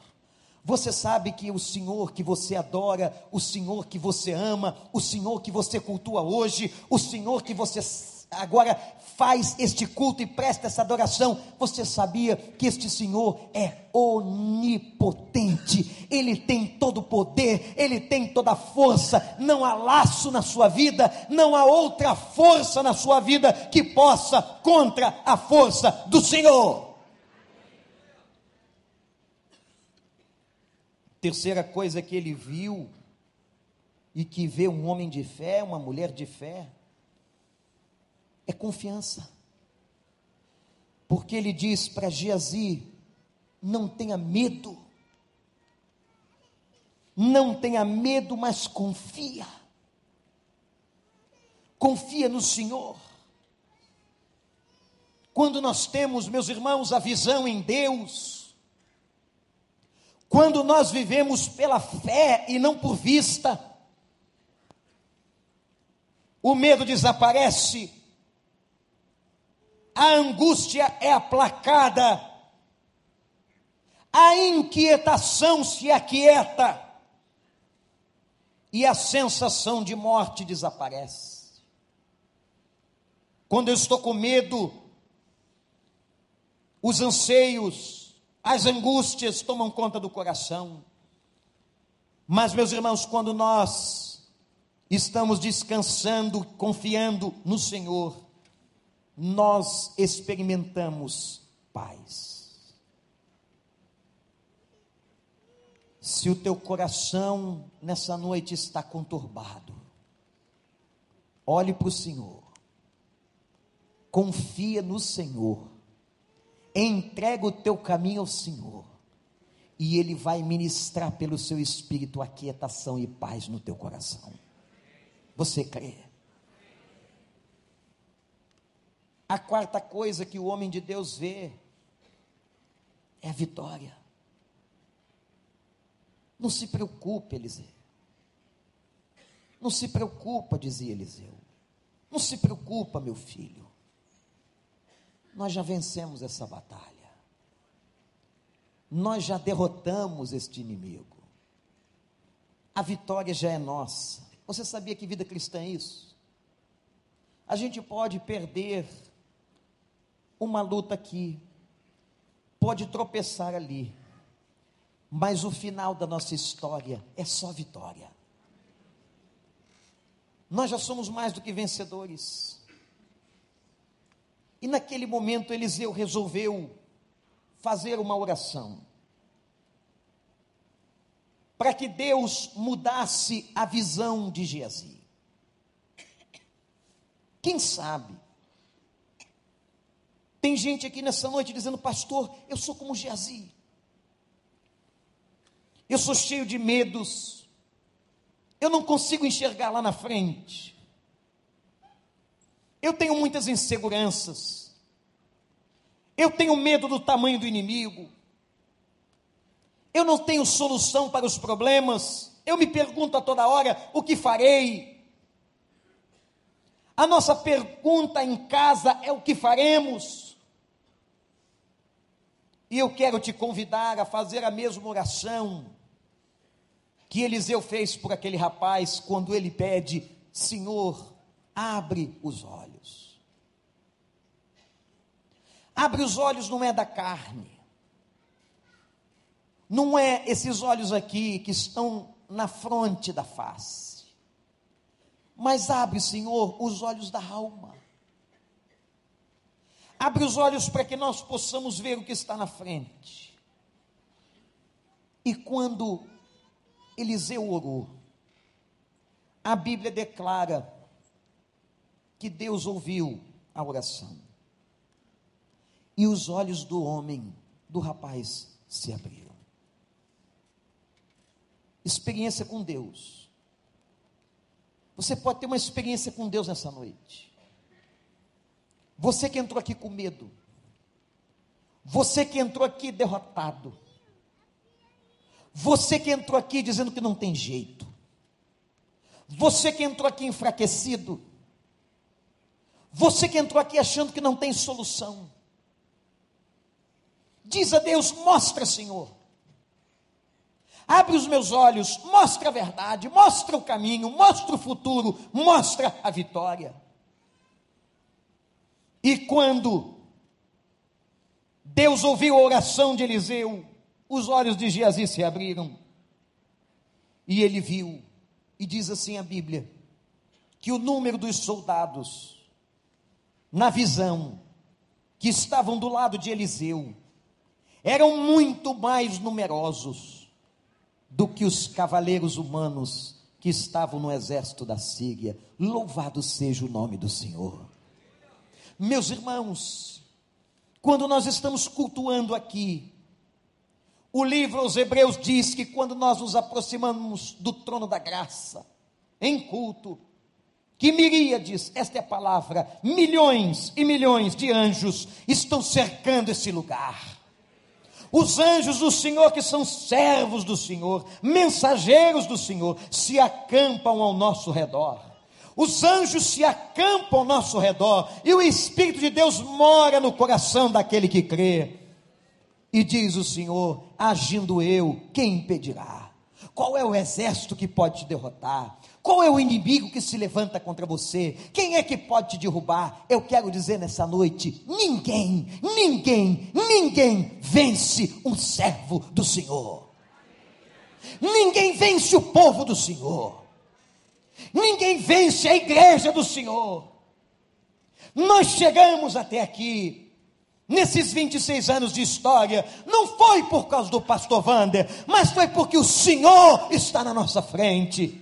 Você sabe que o Senhor que você adora, o Senhor que você ama, o Senhor que você cultua hoje, o Senhor que você agora faz este culto e presta essa adoração, você sabia que este Senhor é onipotente, Ele tem todo o poder, Ele tem toda a força, não há laço na sua vida, não há outra força na sua vida que possa contra a força do Senhor. Terceira coisa que ele viu, e que vê um homem de fé, uma mulher de fé, é confiança. Porque ele diz para Geazi: não tenha medo, não tenha medo, mas confia. Confia no Senhor. Quando nós temos, meus irmãos, a visão em Deus, quando nós vivemos pela fé e não por vista, o medo desaparece, a angústia é aplacada, a inquietação se aquieta e a sensação de morte desaparece. Quando eu estou com medo, os anseios, as angústias tomam conta do coração. Mas, meus irmãos, quando nós estamos descansando, confiando no Senhor, nós experimentamos paz. Se o teu coração nessa noite está conturbado, olhe para o Senhor, confia no Senhor, entrega o teu caminho ao Senhor, e Ele vai ministrar pelo seu espírito aquietação e paz no teu coração. Você crê? A quarta coisa que o homem de Deus vê é a vitória. Não se preocupe, Eliseu. Não se preocupa, dizia Eliseu. Não se preocupa, meu filho. Nós já vencemos essa batalha. Nós já derrotamos este inimigo. A vitória já é nossa. Você sabia que vida cristã é isso? A gente pode perder uma luta aqui, pode tropeçar ali, mas o final da nossa história é só vitória. Nós já somos mais do que vencedores. E naquele momento Eliseu resolveu fazer uma oração para que Deus mudasse a visão de Geazi. Quem sabe tem gente aqui nessa noite dizendo, pastor, eu sou como Geazi. Eu sou cheio de medos. Eu não consigo enxergar lá na frente. Eu tenho muitas inseguranças. Eu tenho medo do tamanho do inimigo. Eu não tenho solução para os problemas. Eu me pergunto a toda hora: o que farei? A nossa pergunta em casa é o que faremos? E eu quero te convidar a fazer a mesma oração que Eliseu fez por aquele rapaz quando ele pede: Senhor, abre os olhos. Abre os olhos não é da carne, não é esses olhos aqui que estão na fronte da face, mas abre, Senhor, os olhos da alma. Abre os olhos para que nós possamos ver o que está na frente. E quando Eliseu orou, a Bíblia declara que Deus ouviu a oração. E os olhos do homem, do rapaz, se abriram. Experiência com Deus. Você pode ter uma experiência com Deus nessa noite. Você que entrou aqui com medo. Você que entrou aqui derrotado. Você que entrou aqui dizendo que não tem jeito. Você que entrou aqui enfraquecido. Você que entrou aqui achando que não tem solução. Diz a Deus: mostra, Senhor. Abre os meus olhos, mostra a verdade, mostra o caminho, mostra o futuro, mostra a vitória. E quando Deus ouviu a oração de Eliseu, os olhos de Geazi se abriram. E ele viu, e diz assim a Bíblia, que o número dos soldados, na visão, que estavam do lado de Eliseu, eram muito mais numerosos do que os cavaleiros humanos que estavam no exército da Síria. Louvado seja o nome do Senhor. Meus irmãos, quando nós estamos cultuando aqui, o livro aos Hebreus diz que quando nós nos aproximamos do trono da graça, em culto, que miríades, esta é a palavra, milhões e milhões de anjos estão cercando esse lugar. Os anjos do Senhor, que são servos do Senhor, mensageiros do Senhor, se acampam ao nosso redor. Os anjos se acampam ao nosso redor, e o Espírito de Deus mora no coração daquele que crê. E diz o Senhor: agindo eu, quem impedirá? Qual é o exército que pode te derrotar? Qual é o inimigo que se levanta contra você? Quem é que pode te derrubar? Eu quero dizer nessa noite: ninguém, ninguém, ninguém vence um servo do Senhor. Ninguém vence o povo do Senhor. Ninguém vence a igreja do Senhor. Nós chegamos até aqui, nesses 26 anos de história, não foi por causa do pastor Wander, mas foi porque o Senhor está na nossa frente.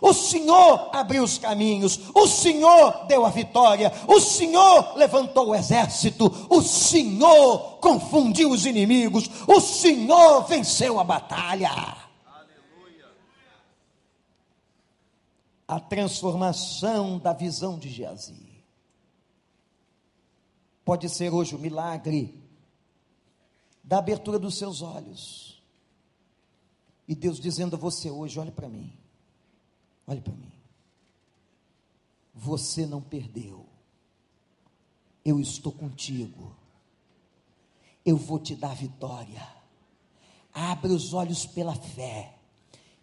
O Senhor abriu os caminhos, o Senhor deu a vitória, o Senhor levantou o exército, o Senhor confundiu os inimigos, o Senhor venceu a batalha. A transformação da visão de Geazi. Pode ser hoje o milagre da abertura dos seus olhos. E Deus dizendo a você hoje: olhe para mim, olhe para mim. Você não perdeu, eu estou contigo, eu vou te dar vitória. Abre os olhos pela fé,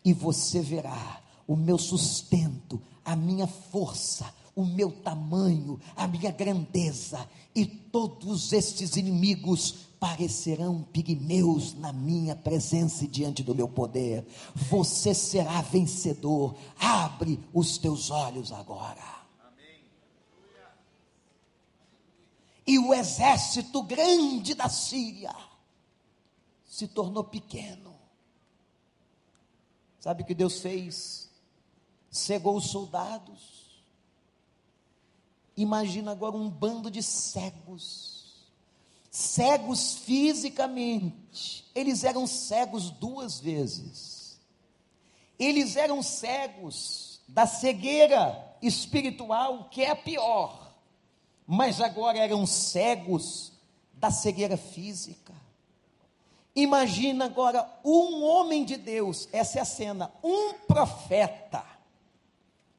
e você verá o meu sustento, a minha força, o meu tamanho, a minha grandeza, e todos estes inimigos parecerão pigmeus na minha presença e diante do meu poder. Você será vencedor. Abre os teus olhos agora. E o exército grande da Síria se tornou pequeno. Sabe o que Deus fez? Cegou os soldados. Imagina agora um bando de cegos, cegos fisicamente, eles eram cegos duas vezes, eles eram cegos da cegueira espiritual, que é a pior, mas agora eram cegos da cegueira física. Imagina agora um homem de Deus, essa é a cena, um profeta,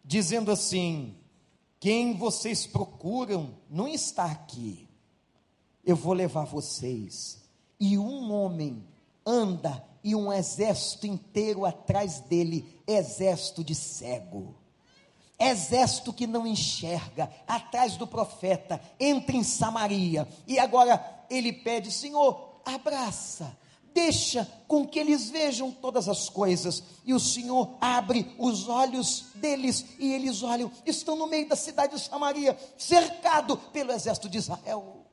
dizendo assim: quem vocês procuram não está aqui, eu vou levar vocês. E um homem anda e um exército inteiro atrás dele exército de cego. Exército que não enxerga, atrás do profeta, entra em Samaria, e agora ele pede: Senhor, abraça, deixa com que eles vejam todas as coisas, e o Senhor abre os olhos deles, e eles olham, estão no meio da cidade de Samaria, cercado pelo exército de Israel.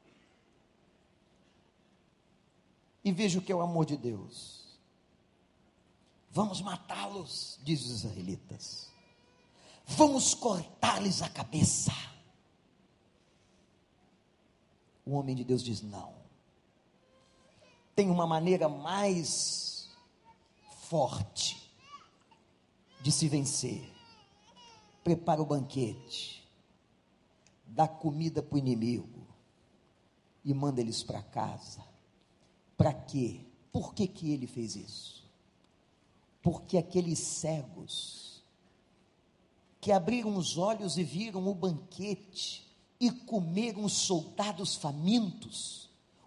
E veja o que é o amor de Deus. Vamos matá-los, diz os israelitas. Vamos cortar-lhes a cabeça. O homem de Deus diz: não tem uma maneira mais forte de se vencer. Prepara o banquete, dá comida para o inimigo e manda eles para casa. Para quê? Por que, que ele fez isso? Porque aqueles cegos que abriram os olhos e viram o banquete e comeram os soldados famintos,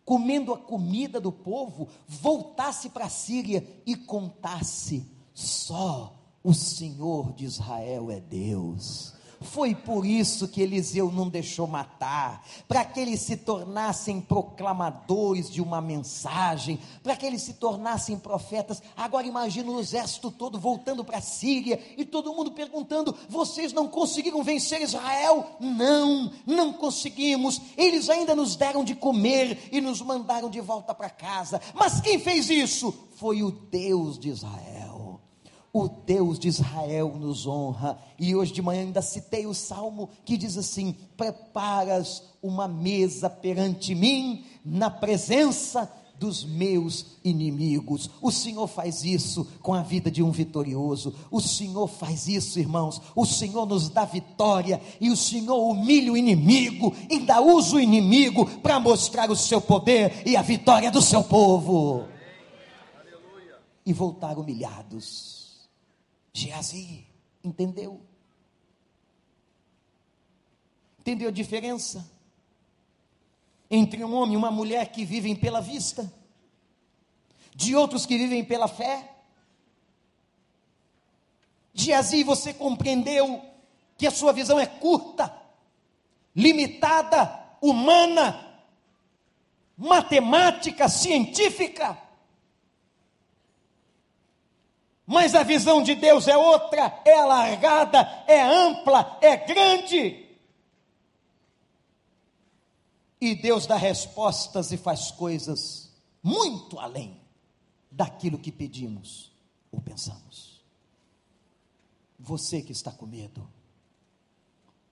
comendo a comida do povo, voltasse para a Síria e contasse: só o Senhor de Israel é Deus. Foi por isso que Eliseu não deixou matar, para que eles se tornassem proclamadores de uma mensagem, para que eles se tornassem profetas. Agora imagina o exército todo voltando para a Síria e todo mundo perguntando: vocês não conseguiram vencer Israel? Não, não conseguimos. Eles ainda nos deram de comer e nos mandaram de volta para casa. Mas quem fez isso? Foi o Deus de Israel. O Deus de Israel nos honra. E hoje de manhã ainda citei o salmo que diz assim: Preparas uma mesa perante mim, na presença dos meus inimigos. O Senhor faz isso com a vida de um vitorioso. O Senhor faz isso, irmãos. O Senhor nos dá vitória e o Senhor humilha o inimigo, ainda usa o inimigo para mostrar o seu poder e a vitória do seu povo. E voltar humilhados. Geazi entendeu. entendeu a diferença entre um homem e uma mulher que vivem pela vista, de outros que vivem pela fé? Geazi, você compreendeu que a sua visão é curta, limitada, humana, matemática, científica. Mas a visão de Deus é outra, é alargada, é ampla, é grande. E Deus dá respostas e faz coisas muito além daquilo que pedimos ou pensamos. Você que está com medo,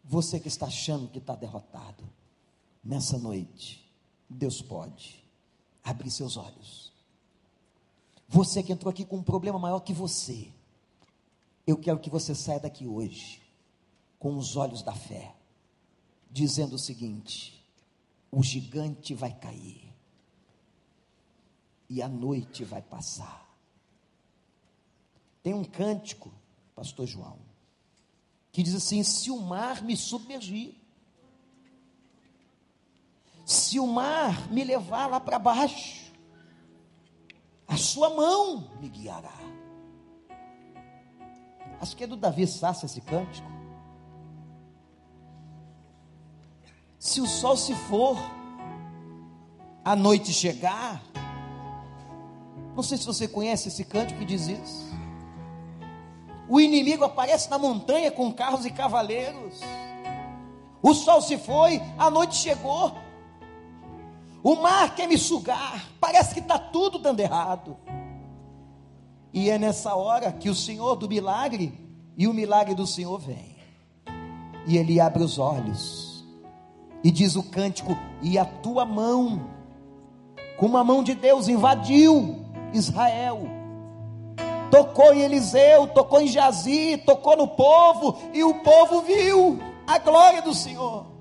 você que está achando que está derrotado, nessa noite, Deus pode abrir seus olhos. Você que entrou aqui com um problema maior que você, eu quero que você saia daqui hoje com os olhos da fé, dizendo o seguinte: o gigante vai cair e a noite vai passar. Tem um cântico, Pastor João, que diz assim: se o mar me submergir, se o mar me levar lá para baixo, a sua mão me guiará. Acho que é do Davi Sassa esse cântico. Se o sol se for, a noite chegar, não sei se você conhece esse cântico que diz isso. O inimigo aparece na montanha com carros e cavaleiros. O sol se foi, a noite chegou. O mar quer me sugar, parece que está tudo dando errado. E é nessa hora que o Senhor do milagre e o milagre do Senhor vem. E ele abre os olhos. E diz o cântico: E a tua mão, como a mão de Deus, invadiu Israel tocou em Eliseu, tocou em Jazi, tocou no povo, e o povo viu a glória do Senhor.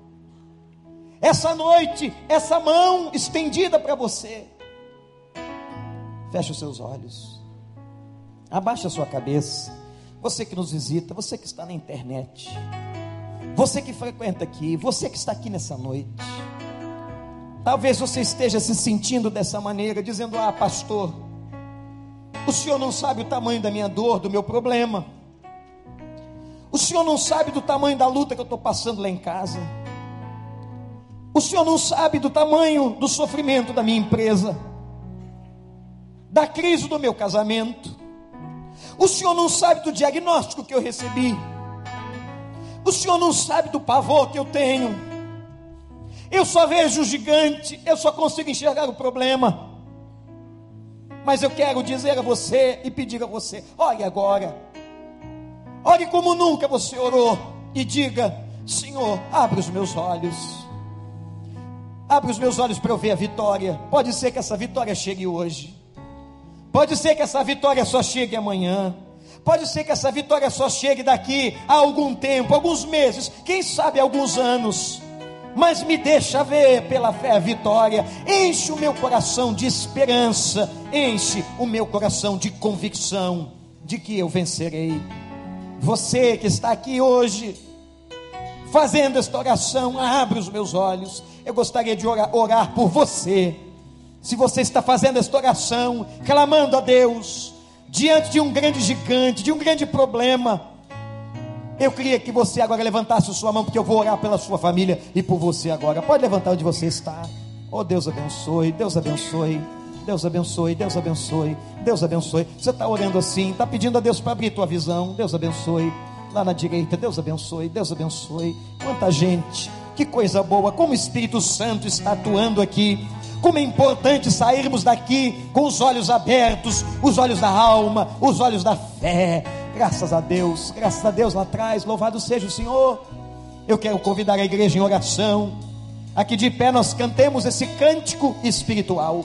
Essa noite, essa mão estendida para você. Feche os seus olhos. Abaixe a sua cabeça. Você que nos visita, você que está na internet, você que frequenta aqui, você que está aqui nessa noite. Talvez você esteja se sentindo dessa maneira, dizendo: Ah, pastor, o Senhor não sabe o tamanho da minha dor, do meu problema. O Senhor não sabe do tamanho da luta que eu estou passando lá em casa. O Senhor não sabe do tamanho do sofrimento da minha empresa, da crise do meu casamento. O Senhor não sabe do diagnóstico que eu recebi. O Senhor não sabe do pavor que eu tenho. Eu só vejo o gigante, eu só consigo enxergar o problema. Mas eu quero dizer a você e pedir a você: olhe agora, olhe como nunca você orou e diga: Senhor, abre os meus olhos, abre os meus olhos para eu ver a vitória. Pode ser que essa vitória chegue hoje, pode ser que essa vitória só chegue amanhã. Pode ser que essa vitória só chegue daqui a algum tempo, alguns meses, quem sabe alguns anos mas me deixa ver pela fé a vitória. Enche o meu coração de esperança, enche o meu coração de convicção de que eu vencerei. Você que está aqui hoje, fazendo esta oração, abre os meus olhos. Eu gostaria de orar, orar por você. Se você está fazendo esta oração, clamando a Deus, diante de um grande gigante, de um grande problema, eu queria que você agora levantasse a sua mão, porque eu vou orar pela sua família e por você agora. Pode levantar onde você está. Oh, Deus abençoe, Deus abençoe, Deus abençoe, Deus abençoe, Deus abençoe. Você está orando assim, está pedindo a Deus para abrir tua visão. Deus abençoe. Lá na direita, Deus abençoe, Deus abençoe. Quanta gente, que coisa boa, como o Espírito Santo está atuando aqui. Como é importante sairmos daqui com os olhos abertos, os olhos da alma, os olhos da fé Graças a Deus, graças a Deus lá atrás, louvado seja o Senhor. Eu quero convidar a igreja em oração. Aqui de pé nós cantemos esse cântico espiritual.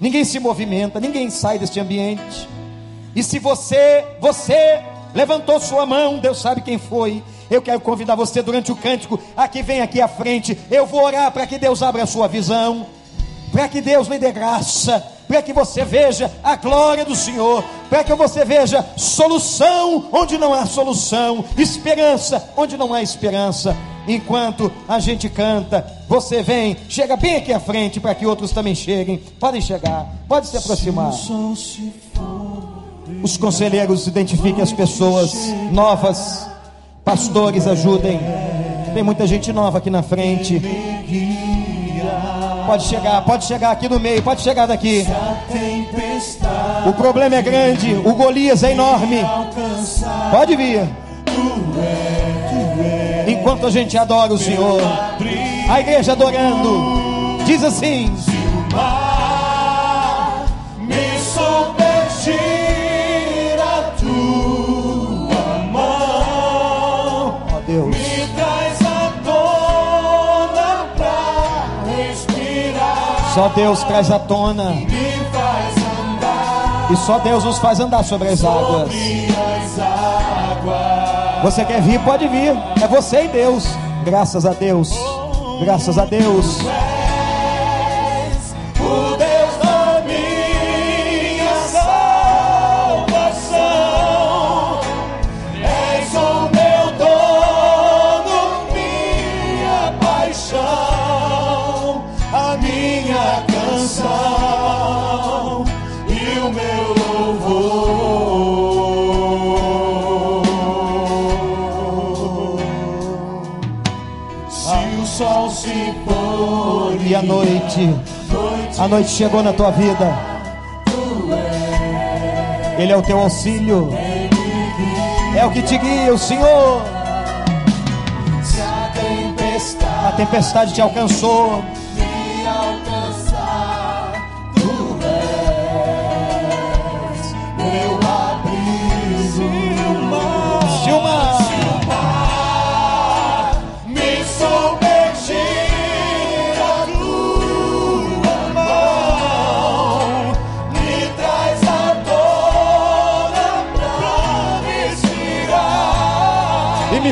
Ninguém se movimenta, ninguém sai deste ambiente. E se você, você levantou sua mão, Deus sabe quem foi. Eu quero convidar você durante o cântico, aqui vem aqui à frente. Eu vou orar para que Deus abra a sua visão, para que Deus lhe dê graça para que você veja a glória do Senhor, para que você veja solução onde não há solução, esperança onde não há esperança. enquanto a gente canta. Você vem, chega bem aqui à frente para que outros também cheguem. Podem chegar, pode se aproximar. Os conselheiros identifiquem as pessoas novas. Pastores ajudem. Tem muita gente nova aqui na frente. Pode chegar, pode chegar aqui no meio, pode chegar daqui. O problema é grande, o Golias é enorme. Pode vir. Enquanto a gente adora o Senhor, a igreja adorando, diz assim: só Deus traz à tona e só Deus nos faz andar sobre as águas. Você quer vir? Pode vir. É você e Deus. Graças a Deus. Graças a Deus. A noite chegou na tua vida. Ele é o teu auxílio. É o que te guia, o Senhor. A tempestade te alcançou.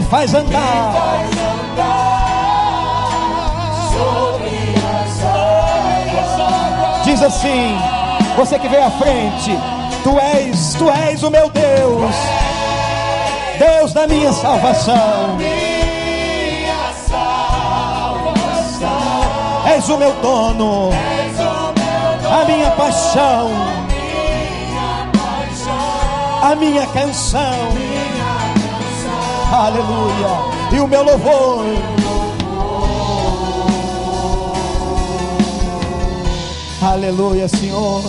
Faz andar. Faz andar sobre as águas. Diz assim: Você que veio à frente, Tu és, Tu és o meu Deus, Deus da minha salvação. Minha salvação, És o meu dono, és o meu a minha paixão, minha paixão, a minha canção. Aleluia. E o meu louvor. Aleluia, Senhor.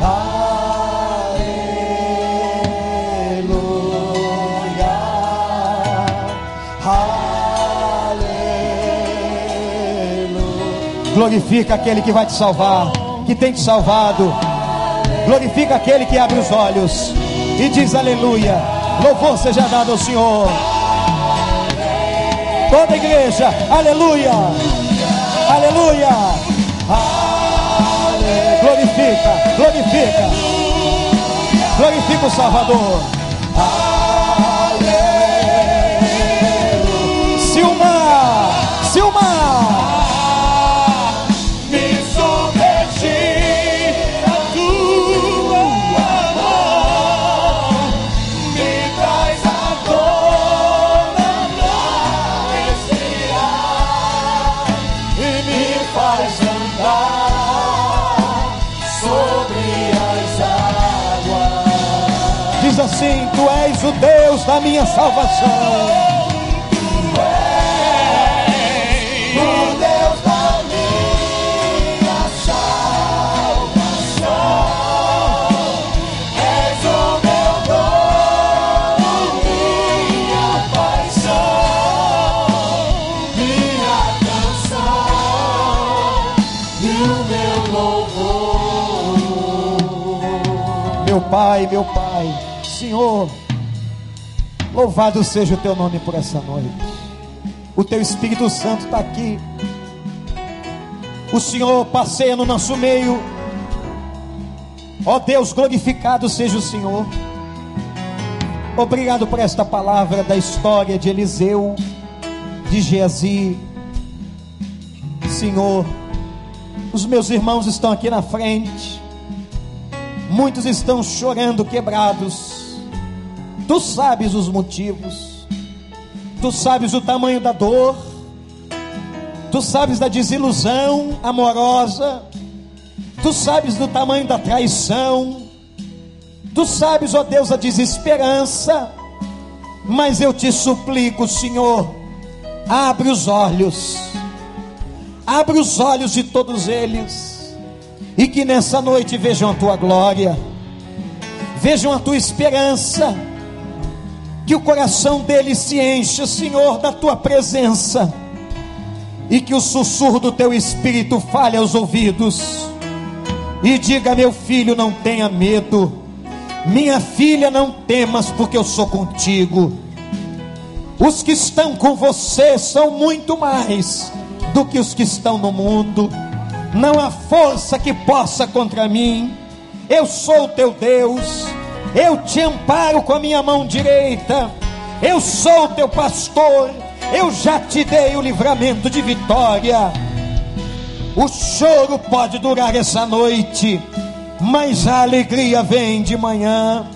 Aleluia. Aleluia. Glorifica aquele que vai te salvar, que tem te salvado. Glorifica aquele que abre os olhos e diz aleluia. Louvor seja dado ao Senhor. Toda a igreja, aleluia. Aleluia. Ale- Glorifica, glorifica. Glorifica o Salvador. Meu louvor. Meu Pai, meu Pai, Senhor, louvado seja o teu nome por essa noite. O teu Espírito Santo está aqui. O Senhor passeia no nosso meio. Ó Deus, glorificado seja o Senhor. Obrigado por esta palavra da história de Eliseu, de Geazi. Senhor, os meus irmãos estão aqui na frente. Muitos estão chorando, quebrados. Tu sabes os motivos. Tu sabes o tamanho da dor, tu sabes da desilusão amorosa, tu sabes do tamanho da traição, tu sabes, ó Deus, a desesperança, mas eu te suplico, Senhor, abre os olhos, abre os olhos de todos eles, e que nessa noite vejam a tua glória, vejam a tua esperança que o coração deles se encha, Senhor, da tua presença, e que o sussurro do teu espírito fale aos ouvidos, e diga: meu filho, não tenha medo, minha filha, não temas, porque eu sou contigo. Os que estão com você são muito mais do que os que estão no mundo. Não há força que possa contra mim. Eu sou o teu Deus eu te amparo com a minha mão direita, eu sou teu pastor, eu já te dei o livramento de vitória. O choro pode durar essa noite, mas a alegria vem de manhã.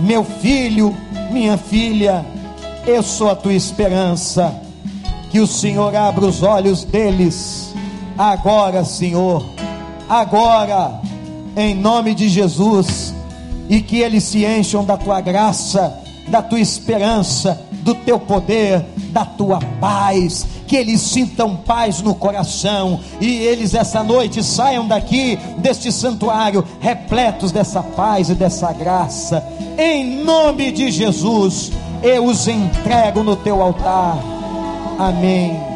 Meu filho, minha filha, eu sou a tua esperança. Que o Senhor abra os olhos deles, agora, Senhor, agora, em nome de Jesus e que eles se encham da tua graça, da tua esperança, do teu poder, da tua paz, que eles sintam paz no coração e eles essa noite saiam daqui deste santuário repletos dessa paz e dessa graça. Em nome de Jesus, eu os entrego no teu altar. Amém.